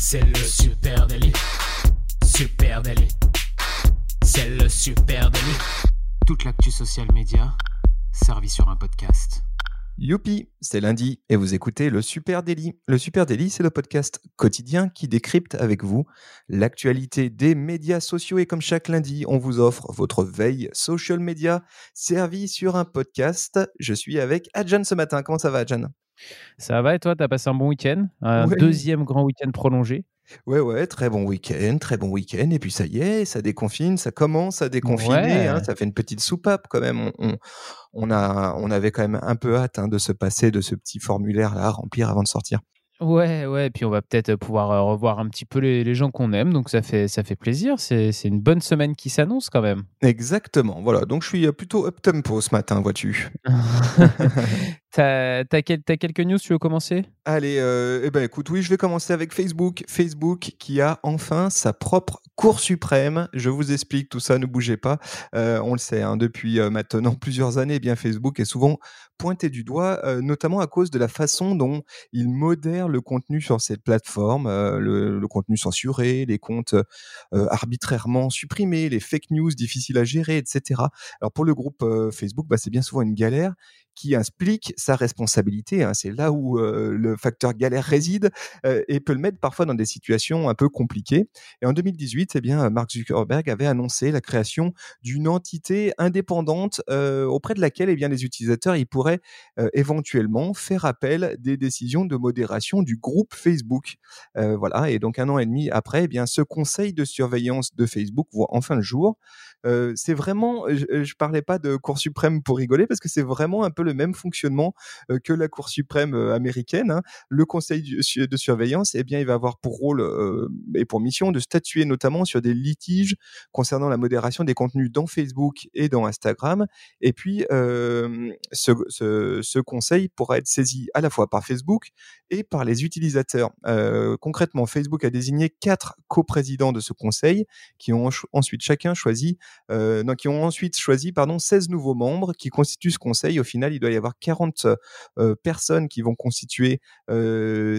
C'est le super délit. Super délit. C'est le super délit. Toute l'actu social média servie sur un podcast. Youpi, c'est lundi et vous écoutez le Super Daily. Le Super Daily, c'est le podcast quotidien qui décrypte avec vous l'actualité des médias sociaux et comme chaque lundi, on vous offre votre veille social media servie sur un podcast. Je suis avec Adjan ce matin. Comment ça va, Adjan? Ça va et toi, t'as passé un bon week-end Un Ouais. deuxième grand week-end prolongé? Ouais, ouais, très bon week-end, très bon week-end. Et puis ça y est, ça déconfine, ça commence à déconfiner. Ouais. hein, ça fait une petite soupape quand même. On, on, on a, on avait quand même un peu hâte hein, de se passer de ce petit formulaire-là à remplir avant de sortir. Ouais, ouais, et puis on va peut-être pouvoir euh, revoir un petit peu les, les gens qu'on aime, donc ça fait, ça fait plaisir. C'est une bonne semaine qui s'annonce quand même. Exactement. Voilà. Donc je suis euh, plutôt up tempo ce matin, vois-tu. T'as t'as quelques news, tu veux commencer? Allez, euh, eh ben écoute, oui, je vais commencer avec Facebook. Facebook qui a enfin sa propre Cour suprême. Je vous explique tout ça, ne bougez pas. Euh, on le sait, hein, depuis euh, maintenant plusieurs années, eh bien Facebook est souvent pointé du doigt, notamment à cause de la façon dont il modère le contenu sur cette plateforme, le, contenu censuré, les comptes arbitrairement supprimés, les fake news difficiles à gérer, etc. Alors pour le groupe Facebook, bah, c'est bien souvent une galère qui implique sa responsabilité. hein. C'est là où euh, le facteur galère réside euh, et peut le mettre parfois dans des situations un peu compliquées. Et en 2018, eh bien, Mark Zuckerberg avait annoncé la création d'une entité indépendante euh, auprès de laquelle eh bien, les utilisateurs ils pourraient éventuellement faire appel des décisions de modération du groupe Facebook. Voilà. Et donc un an et demi après, eh bien, ce conseil de surveillance de Facebook voit enfin le jour. C'est vraiment, je, je parlais pas de Cour suprême pour rigoler parce que c'est vraiment un peu même fonctionnement euh, que la Cour suprême euh, américaine. hein. Le conseil de surveillance, eh bien, il va avoir pour rôle euh, et pour mission de statuer notamment sur des litiges concernant la modération des contenus dans Facebook et dans Instagram. Et puis, ce, conseil pourra être saisi à la fois par Facebook et par les utilisateurs. Concrètement, Facebook a désigné quatre coprésidents de ce conseil qui ont ensuite chacun choisi euh, non, qui ont ensuite choisi pardon, 16 nouveaux membres qui constituent ce conseil. Au final, il doit y avoir 40 euh, personnes qui vont constituer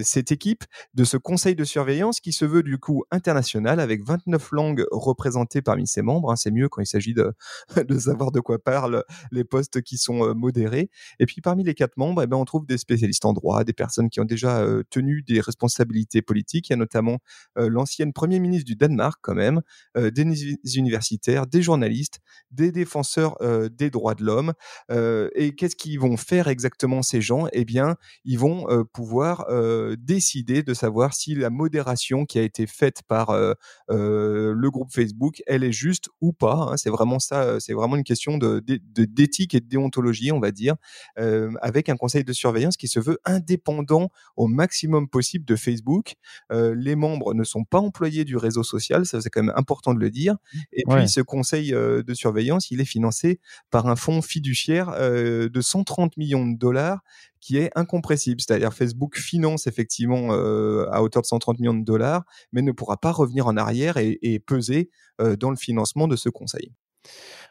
cette équipe de ce conseil de surveillance qui se veut du coup international avec 29 langues représentées parmi ses membres. hein. C'est mieux quand il s'agit de, de savoir de quoi parlent les postes qui sont modérés. Et puis parmi les quatre membres, eh ben, on trouve des spécialistes en droit, des personnes qui ont déjà tenu des responsabilités politiques. Il y a notamment l'ancienne Premier ministre du Danemark quand même, des uni- universitaires, des journalistes, des défenseurs des droits de l'homme. Et qu'est-ce qu'ils vont faire exactement ces gens Eh bien, ils vont euh, pouvoir euh, décider de savoir si la modération qui a été faite par euh, le groupe Facebook, elle est juste ou pas. hein. C'est vraiment ça, c'est vraiment une question de- d'éthique et de déontologie, on va dire, avec un conseil de surveillance qui se veut indépendant au maximum possible de Facebook. Les membres ne sont pas employés du réseau social, ça c'est quand même important de le dire. Et puis ce conseil de surveillance, il est financé par un fonds fiduciaire de 130 millions de dollars qui est incompressible. C'est-à-dire Facebook finance effectivement euh, à hauteur de 130 millions de dollars, mais ne pourra pas revenir en arrière et, peser euh, dans le financement de ce conseil.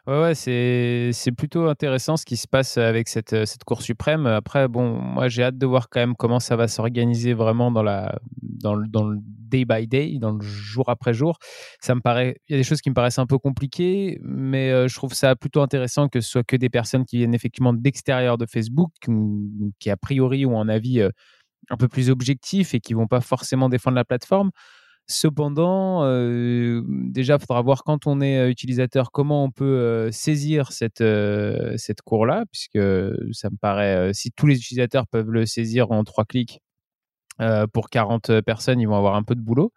Ouais, ouais, c'est plutôt intéressant ce qui se passe avec cette, euh, cette Cour suprême. Après, bon, moi j'ai hâte de voir quand même comment ça va s'organiser vraiment dans, la, dans, le, dans le day by day, dans le jour après jour. Ça me paraît, il y a des choses qui me paraissent un peu compliquées, mais euh, je trouve ça plutôt intéressant que ce soit que des personnes qui viennent effectivement d'extérieur de Facebook, qui a priori ont un avis euh, un peu plus objectif et qui vont pas forcément défendre la plateforme. Cependant, euh, déjà, il faudra voir quand on est euh, utilisateur comment on peut euh, saisir cette, cette cour-là, puisque ça me paraît, si tous les utilisateurs peuvent le saisir en trois clics, pour 40 personnes, ils vont avoir un peu de boulot.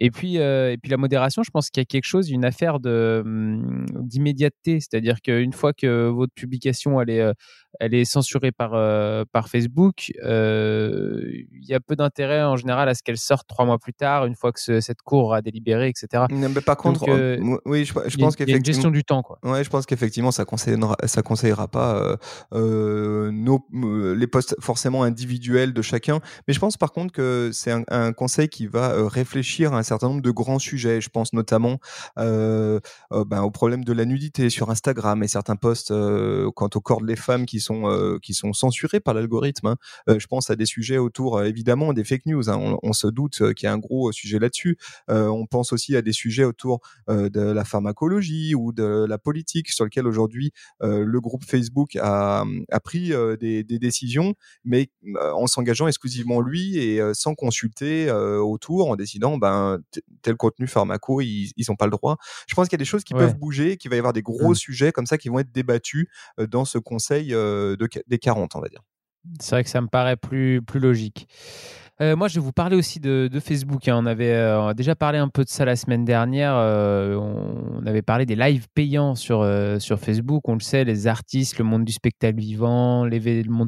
Et puis, euh, et puis la modération, je pense qu'il y a quelque chose, une affaire hum, d'immédiateté. C'est-à-dire qu'une fois que votre publication elle est, euh, elle est censurée par, euh, par Facebook, euh, il y a peu d'intérêt en général à ce qu'elle sorte trois mois plus tard, une fois que ce- cette cour a délibéré, etc. Non, mais par contre, Donc, oui, je, je pense qu'effectivement. gestion du temps, quoi. Ouais, je pense qu'effectivement, ça conseillera, ça conseillera pas nos, les postes forcément individuels de chacun. Mais je pense par contre que c'est un, un conseil qui va réfléchir à un certain nombre de grands sujets. Je pense notamment ben, au problème de la nudité sur Instagram et certains posts quant au corps des femmes qui sont qui sont censurés par l'algorithme. Hein. je pense à des sujets autour évidemment des fake news. Hein. On, se doute qu'il y a un gros sujet là-dessus. on pense aussi à des sujets autour de la pharmacologie ou de la politique sur lequel aujourd'hui le groupe Facebook a, pris des, des, décisions, mais en s'engageant exclusivement lui et sans consulter autour, en décidant ben tel contenu pharmaco, ils n'ont pas le droit. Je pense qu'il y a des choses qui peuvent bouger, qu'il va y avoir des gros mmh. sujets comme ça qui vont être débattus dans ce conseil de, des 40, on va dire. C'est vrai que ça me paraît plus, plus logique. Euh, moi, je vais vous parler aussi de, Facebook. Hein. On avait euh, déjà parlé un peu de ça la semaine dernière. Euh, on, avait parlé des lives payants sur, sur Facebook. On le sait, les artistes, le monde du spectacle vivant,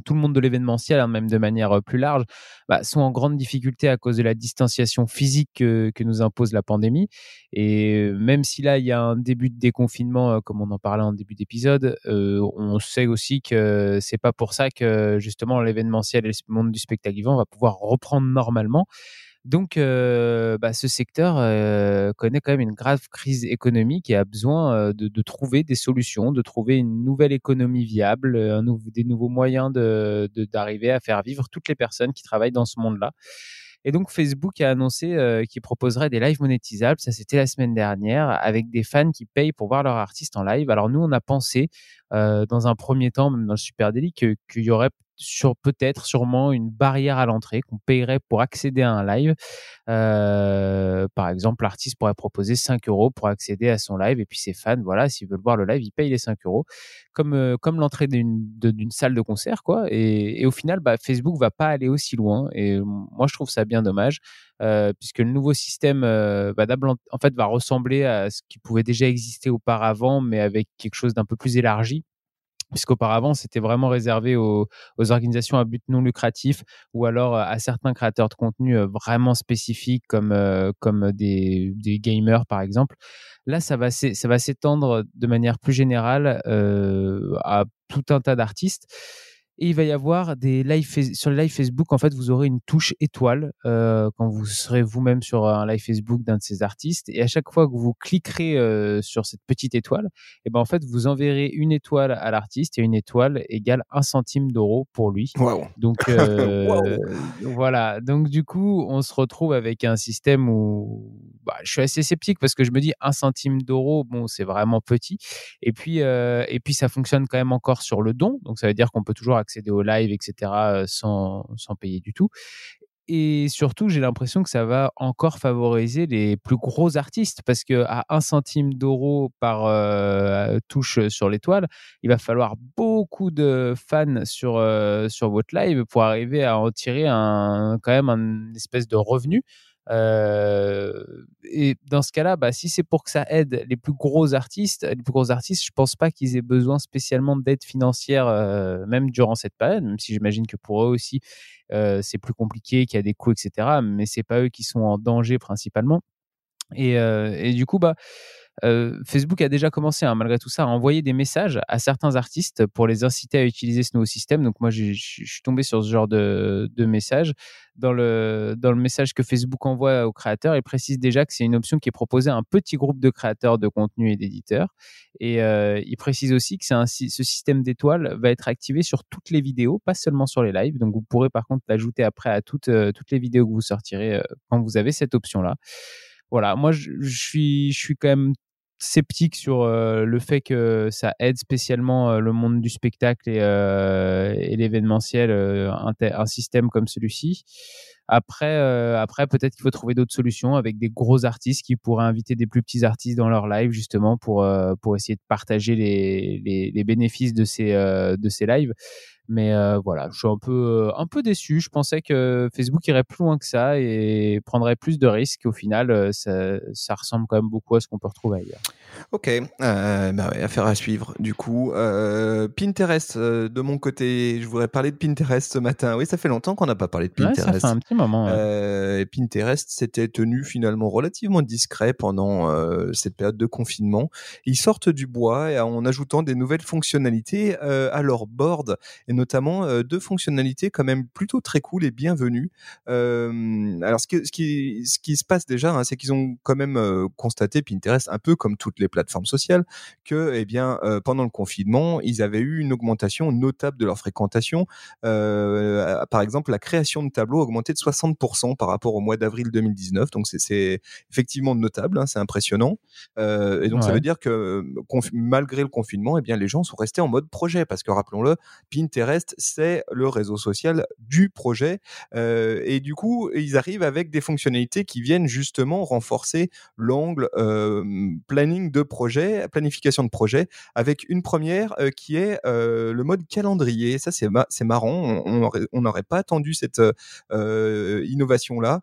tout le monde de l'événementiel, hein, même de manière plus large, bah, sont en grande difficulté à cause de la distanciation physique que, que, nous impose la pandémie. Et même si là, il y a un début de déconfinement, comme on en parlait en début d'épisode, on sait aussi que c'est pas pour ça que justement l'événementiel et le monde du spectacle vivant va pouvoir reprendre normalement. Donc, euh, bah, ce secteur euh, connaît quand même une grave crise économique et a besoin euh, de, trouver des solutions, de trouver une nouvelle économie viable, des nouveaux moyens d'arriver à faire vivre toutes les personnes qui travaillent dans ce monde-là. Et donc Facebook a annoncé qu'il proposerait des lives monétisables. Ça, c'était la semaine dernière, avec des fans qui payent pour voir leur artiste en live. Alors nous, on a pensé dans un premier temps, même dans le Super Daily, qu'il y aurait sur peut-être sûrement une barrière à l'entrée qu'on payerait pour accéder à un live. Euh, par exemple, l'artiste pourrait proposer 5 euros pour accéder à son live et puis ses fans, voilà, s'ils veulent voir le live, ils payent les 5 euros comme euh, comme l'entrée d'une salle de concert, quoi. Et, au final, bah, Facebook va pas aller aussi loin et moi je trouve ça bien dommage euh, puisque le nouveau système bah, en fait va ressembler à ce qui pouvait déjà exister auparavant, mais avec quelque chose d'un peu plus élargi puisqu'auparavant c'était vraiment réservé aux, organisations à but non lucratif ou alors euh, à certains créateurs de contenu euh, vraiment spécifiques comme, euh, comme des, des gamers par exemple. Là, ça va, ça va s'étendre de manière plus générale à tout un tas d'artistes. Et il va y avoir des live sur les live Facebook. En fait, vous aurez une touche étoile euh, quand vous serez vous-même sur un live Facebook d'un de ces artistes. Et à chaque fois que vous cliquerez euh, sur cette petite étoile, et eh ben en fait, vous enverrez une étoile à l'artiste et une étoile égale un centime d'euro pour lui. Donc euh, voilà. Donc du coup, on se retrouve avec un système où bah, je suis assez sceptique parce que je me dis un centime d'euro, bon, c'est vraiment petit. Et puis et puis ça fonctionne quand même encore sur le don. Donc ça veut dire qu'on peut toujours accéder au live, etc., sans, sans payer du tout. Et surtout, j'ai l'impression que ça va encore favoriser les plus gros artistes parce que à un centime d'euro par touche sur l'étoile, il va falloir beaucoup de fans sur, sur votre live pour arriver à en tirer un, quand même un espèce de revenu. Euh, et dans ce cas-là, bah, si c'est pour que ça aide les plus gros artistes, les plus gros artistes, je pense pas qu'ils aient besoin spécialement d'aide financière, euh, même durant cette période, même si j'imagine que pour eux aussi, euh, c'est plus compliqué, qu'il y a des coûts, etc. Mais c'est pas eux qui sont en danger principalement. Et, et du coup, bah, euh, Facebook a déjà commencé, hein, malgré tout ça, à envoyer des messages à certains artistes pour les inciter à utiliser ce nouveau système. Donc moi, je suis tombé sur ce genre de, de message. Dans le, dans le message que Facebook envoie aux créateurs, il précise déjà que c'est une option qui est proposée à un petit groupe de créateurs de contenu et d'éditeurs. Et euh, il précise aussi que un, ce système d'étoiles va être activé sur toutes les vidéos, pas seulement sur les lives. Donc vous pourrez par contre l'ajouter après à toutes, euh, toutes les vidéos que vous sortirez quand vous avez cette option-là voilà, moi je, suis, je suis quand même sceptique sur euh, le fait que ça aide spécialement euh, le monde du spectacle et, euh, et l'événementiel, un, un, système comme celui-ci. Après, après peut-être qu'il faut trouver d'autres solutions avec des gros artistes qui pourraient inviter des plus petits artistes dans leur live justement pour, pour essayer de partager les, les, bénéfices de ces, de ces lives. Mais voilà, je suis un peu, un peu déçu. Je pensais que Facebook irait plus loin que ça et prendrait plus de risques. Au final, ça, ça ressemble quand même beaucoup à ce qu'on peut retrouver ailleurs. Ok, euh, bah ouais, affaire à suivre. Du coup, euh, Pinterest, euh, de mon côté, je voudrais parler de Pinterest ce matin. Oui, ça fait longtemps qu'on n'a pas parlé de Ouais, Pinterest. ça fait un petit moment. ouais. Euh, et Pinterest s'était tenu finalement relativement discret pendant euh, cette période de confinement. Ils sortent du bois en ajoutant des nouvelles fonctionnalités euh, à leur board et notamment euh, deux fonctionnalités quand même plutôt très cool et bienvenues. Euh, alors ce qui, ce, qui, ce qui se passe déjà, hein, c'est qu'ils ont quand même euh, constaté Pinterest un peu comme toutes les plateformes sociales que eh bien euh, pendant le confinement ils avaient eu une augmentation notable de leur fréquentation euh, par exemple, la création de tableaux a augmenté de 60% par rapport au mois d'avril 2019. Donc, c'est- effectivement notable, hein, c'est impressionnant. Euh, et donc, ça veut dire que malgré le confinement, eh bien, les gens sont restés en mode projet. Parce que, rappelons-le, Pinterest, c'est le réseau social du projet. Euh, et du coup, ils arrivent avec des fonctionnalités qui viennent justement renforcer l'angle euh, de projet, planification de projet, avec une première euh, qui est euh, le mode calendrier. Ça, c'est ma- c'est marrant. On- n'aurait pas attendu cette euh, innovation-là.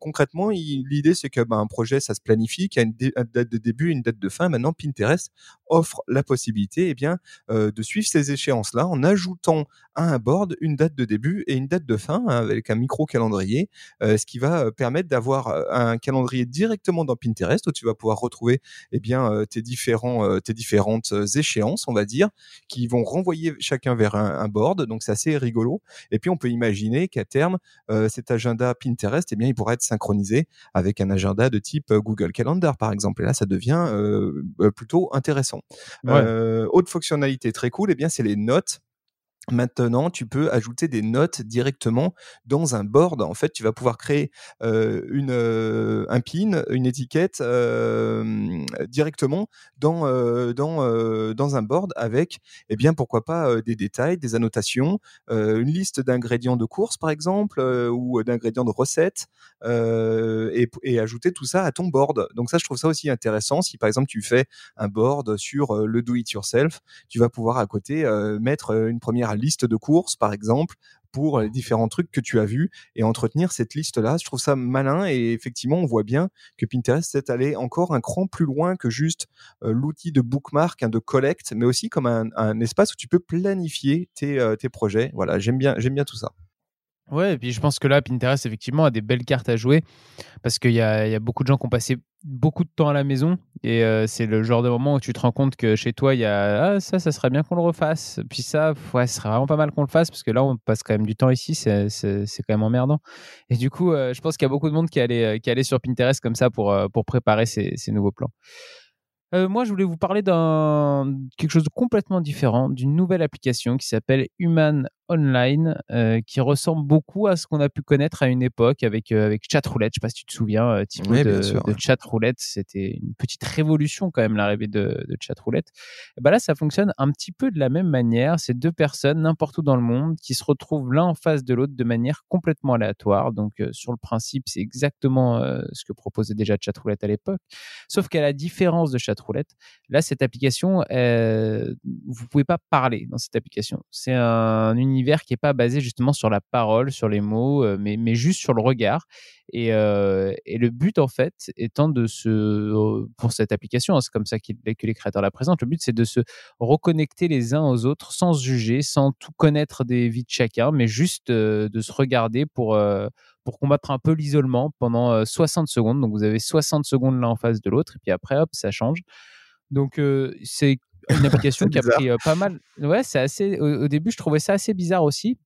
Concrètement, l'idée, c'est que ben, un projet, ça se planifie, qu'il y a une, date de début une date de fin. Maintenant, Pinterest offre la possibilité eh bien, de suivre ces échéances-là en ajoutant à un board une date de début et une date de fin hein, avec un micro-calendrier, ce qui va permettre d'avoir un calendrier directement dans Pinterest où tu vas pouvoir retrouver eh bien, euh, tes, différents, euh, tes différentes euh, échéances, on va dire, qui vont renvoyer chacun vers un, un board. Donc, c'est assez rigolo. Et puis, on peut imaginer qu'à terme, cet agenda Pinterest, eh bien, il pourra être synchronisé avec un agenda de type Google Calendar, par exemple. Et là, ça devient plutôt intéressant. Ouais. Autre fonctionnalité très cool, eh bien, c'est les notes. Maintenant, tu peux ajouter des notes directement dans un board. En fait, tu vas pouvoir créer une, un pin, une étiquette directement dans, dans, dans un board avec, eh bien, pourquoi pas des détails, des annotations, une liste d'ingrédients de course, par exemple, ou d'ingrédients de recettes, euh, et, et ajouter tout ça à ton board. Donc ça, je trouve ça aussi intéressant. Si, par exemple, tu fais un board sur le do-it-yourself, tu vas pouvoir à côté mettre une première liste de courses, par exemple, pour les différents trucs que tu as vus et entretenir cette liste-là. Je trouve ça malin et effectivement, on voit bien que Pinterest s'est allé encore un cran plus loin que juste euh, l'outil de bookmark, hein, de collect, mais aussi comme un, un espace où tu peux planifier tes, euh, tes projets. Voilà, j'aime bien, j'aime bien tout ça. Ouais, et puis je pense que là, Pinterest, effectivement, a des belles cartes à jouer parce qu'il y y a beaucoup de gens qui ont passé beaucoup de temps à la maison et euh, c'est le genre de moment où tu te rends compte que chez toi, il y a ah, ça, ça serait bien qu'on le refasse. Puis ça, ouais, ce serait vraiment pas mal qu'on le fasse parce que là, on passe quand même du temps ici, c'est, quand même emmerdant. Et du coup, euh, je pense qu'il y a beaucoup de monde qui allait, qui allait sur Pinterest comme ça pour, euh, pour préparer ces, nouveaux plans. Euh, moi, je voulais vous parler d'un quelque chose de complètement différent, d'une nouvelle application qui s'appelle Human Online, euh, qui ressemble beaucoup à ce qu'on a pu connaître à une époque avec euh, avec Chatroulette. Je sais pas si tu te souviens, euh, Thibaut, Oui, de, sûr. de Chatroulette. C'était une petite révolution quand même l'arrivée de, de Chatroulette. Et ben là, ça fonctionne un petit peu de la même manière. C'est deux personnes n'importe où dans le monde qui se retrouvent l'un en face de l'autre de manière complètement aléatoire. Donc euh, sur le principe, c'est exactement ce que proposait déjà Chatroulette à l'époque. Sauf qu'à la différence de Chatroulette, là, cette application, vous pouvez pas parler dans cette application. C'est un univers qui est pas basé justement sur la parole, sur les mots, euh, mais, mais juste sur le regard. Et, euh, et le but, en fait, étant de se, euh, pour cette application, hein, c'est comme ça qu'il- que les créateurs la présentent, le but, c'est de se reconnecter les uns aux autres sans se juger, sans tout connaître des vies de chacun, mais juste de se regarder pour, pour combattre un peu l'isolement pendant euh, 60 secondes. Donc, vous avez 60 secondes l'un en face de l'autre, et puis après, hop, ça change. Donc, c'est une application qui a pris euh, pas mal. Ouais, c'est assez. Au, au début, je trouvais ça assez bizarre aussi.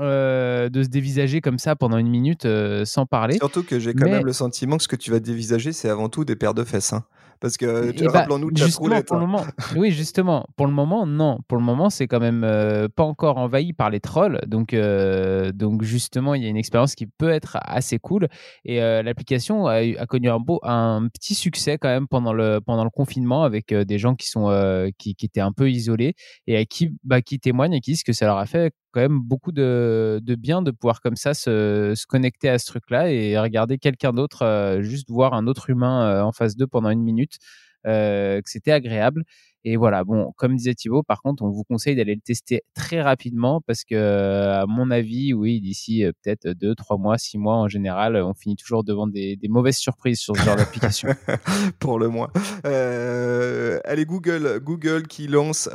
euh, de se dévisager comme ça pendant une minute euh, sans parler. Surtout que j'ai quand Mais- même le sentiment que ce que tu vas dévisager, c'est avant tout des paires de fesses. hein. Parce que, tu- bah, rappelons-nous de justement, pour le moment, oui, justement, pour le moment, non. Pour le moment, c'est quand même euh, pas encore envahi par les trolls. Donc, euh, donc justement, il y a une expérience qui peut être assez cool. Et euh, l'application a, connu un beau, un petit succès quand même pendant le pendant le confinement avec des gens qui sont qui, qui étaient un peu isolés et à qui bah, qui témoignent et qui disent que ça leur a fait quand même beaucoup de, bien de pouvoir comme ça se, se connecter à ce truc-là et regarder quelqu'un d'autre, euh, juste voir un autre humain euh, en face d'eux pendant une minute, euh, que c'était agréable. Et voilà, bon, comme disait Thibaut, par contre, on vous conseille d'aller le tester très rapidement parce que, à mon avis, oui, d'ici peut-être deux, trois mois, six mois en général, on finit toujours devant des, mauvaises surprises sur ce genre d'application. Pour le moins. allez, Google, Google qui lance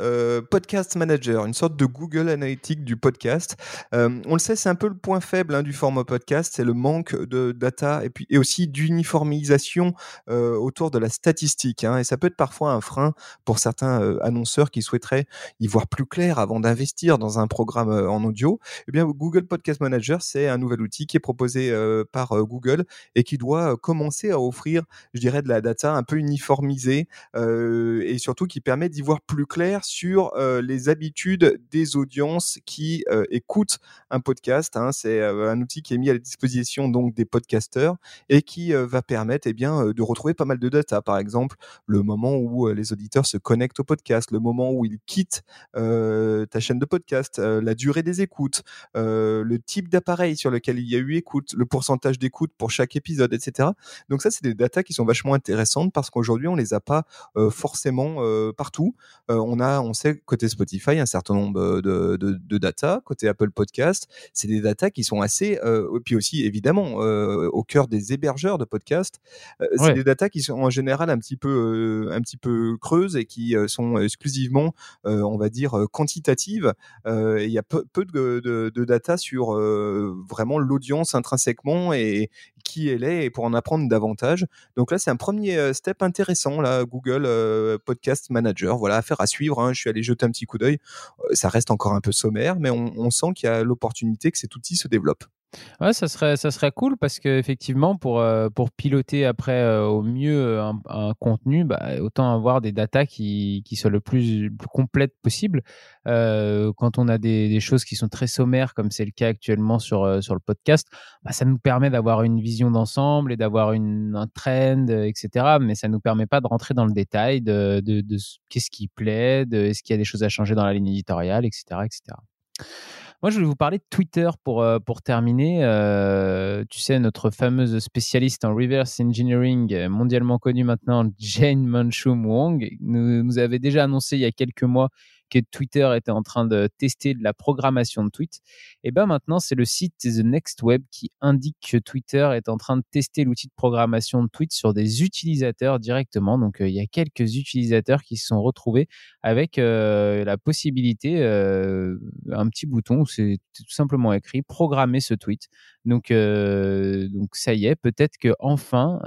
Podcast Manager, une sorte de Google analytique du podcast. on le sait, c'est un peu le point faible hein, du format podcast, c'est le manque de data et puis et aussi d'uniformisation autour de la statistique. Hein, et ça peut être parfois un frein pour certains annonceurs qui souhaiteraient y voir plus clair avant d'investir dans un programme en audio. Eh bien, Google Podcast Manager, c'est un nouvel outil qui est proposé par Google et qui doit commencer à offrir, je dirais, de la data un peu uniformisée et surtout qui permet d'y voir plus clair sur les habitudes des audiences qui écoutent un podcast. Hein. C'est un outil qui est mis à la disposition donc des podcasteurs et qui va permettre eh bien, de retrouver pas mal de data. Par exemple, le moment où les auditeurs se connectent au podcast, le moment où ils quittent ta chaîne de podcast, la durée des écoutes, le type d'appareil sur lequel il y a eu écoute, le pourcentage d'écoute pour chaque épisode, etc. Donc ça, c'est des data qui sont vachement intéressantes parce qu'aujourd'hui, on les a pas forcément partout. on a, on sait côté Spotify un certain nombre de, de, de data, côté Apple Podcast, c'est des data qui sont assez, et puis aussi évidemment au cœur des hébergeurs de podcasts, c'est des data qui sont en général un petit peu, un petit peu creuses et qui sont exclusivement, on va dire, quantitatives. Il y a peu, de, data sur vraiment l'audience intrinsèquement et qui elle est et pour en apprendre davantage. Donc là, c'est un premier step intéressant, là, Google Podcast Manager. Voilà, affaire à suivre. Hein. Je suis allé jeter un petit coup d'œil. Ça reste encore un peu sommaire, mais on, on sent qu'il y a l'opportunité que cet outil se développe. Ouais, ça serait, ça serait cool parce qu'effectivement, pour, euh, pour piloter après euh, au mieux euh, un, contenu, bah, autant avoir des datas qui, qui soient le plus, plus complètes possible. quand on a des, des, choses qui sont très sommaires, comme c'est le cas actuellement sur, sur le podcast, bah, ça nous permet d'avoir une vision d'ensemble et d'avoir un trend, etc. Mais ça ne nous permet pas de rentrer dans le détail de, de, de qu'est-ce qui plaît, de est-ce qu'il y a des choses à changer dans la ligne éditoriale, etc. etc. Moi, je voulais vous parler de Twitter pour, euh, pour terminer. Euh, tu sais, notre fameuse spécialiste en reverse engineering, euh, mondialement connue maintenant, Jane Manchum Wong, nous, nous avait déjà annoncé il y a quelques mois que Twitter était en train de tester de la programmation de tweets, et ben maintenant c'est le site The Next Web qui indique que Twitter est en train de tester l'outil de programmation de tweets sur des utilisateurs directement. Donc euh, il y a quelques utilisateurs qui se sont retrouvés avec euh, la possibilité, euh, un petit bouton où c'est tout simplement écrit programmer ce tweet. Donc, donc ça y est, peut-être que enfin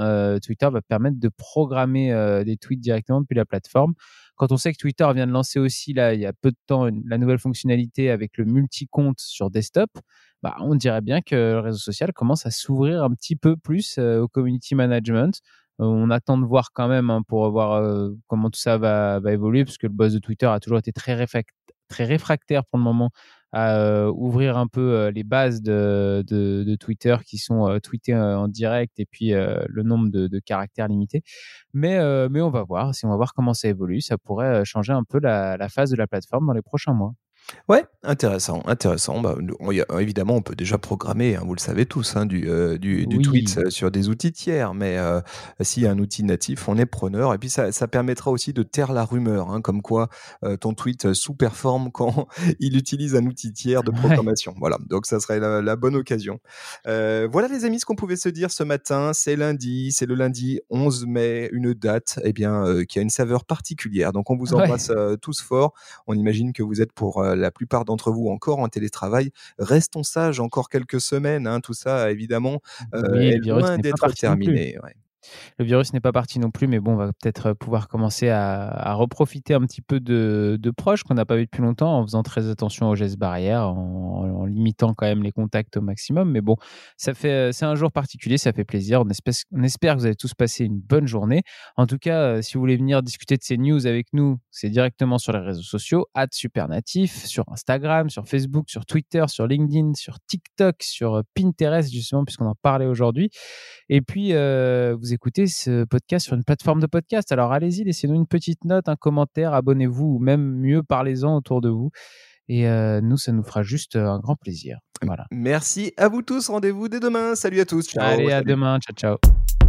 Twitter va permettre de programmer des tweets directement depuis la plateforme. Quand on sait que Twitter vient de lancer aussi, là, il y a peu de temps, la nouvelle fonctionnalité avec le multi-compte sur desktop, bah, on dirait bien que le réseau social commence à s'ouvrir un petit peu plus euh, au community management. Euh, on attend de voir quand même hein, pour voir euh, comment tout ça va, évoluer, parce que le boss de Twitter a toujours été très réfractaire pour le moment à ouvrir un peu les bases de, de, de Twitter qui sont tweetées en direct et puis le nombre de, de, caractères limités. Mais, mais on va voir, si on va voir comment ça évolue, ça pourrait changer un peu la, la phase de la plateforme dans les prochains mois. Ouais, intéressant, intéressant. Bah, évidemment, on peut déjà programmer, hein, vous le savez tous, hein, du, euh, du, du tweet euh, sur des outils tiers, mais euh, s'il y a un outil natif, on est preneur. Et puis ça, ça permettra aussi de taire la rumeur, hein, comme quoi ton tweet sous-performe quand il utilise un outil tiers de programmation. Voilà, donc ça serait la, bonne occasion. voilà les amis, ce qu'on pouvait se dire ce matin, c'est lundi, c'est le lundi 11 mai, une date eh bien, qui a une saveur particulière. Donc on vous embrasse tous fort. On imagine que vous êtes pour la plupart d'entre vous encore en télétravail. Restons sages encore quelques semaines. Hein, tout ça, évidemment, euh, est loin d'être terminé. Le virus n'est pas parti non plus, mais bon, on va peut-être pouvoir commencer à, reprofiter un petit peu de, proches qu'on n'a pas vu depuis longtemps en faisant très attention aux gestes barrières, en, limitant quand même les contacts au maximum. Mais bon, ça fait, c'est un jour particulier, ça fait plaisir. On espère, que vous avez tous passé une bonne journée. En tout cas, euh, si vous voulez venir discuter de ces news avec nous, c'est directement sur les réseaux sociaux, @supernatif, sur Instagram, sur Facebook, sur Twitter, sur LinkedIn, sur TikTok, sur Pinterest justement puisqu'on en parlait aujourd'hui. Et puis, euh, vous écoutez ce podcast sur une plateforme de podcast. Alors allez-y, laissez-nous une petite note, un commentaire, abonnez-vous ou même mieux, parlez-en autour de vous. Et euh, nous, ça nous fera juste euh, un grand plaisir. Voilà. Merci à vous tous. Rendez-vous dès demain. Salut à tous. Allez, à demain. Ciao, ciao.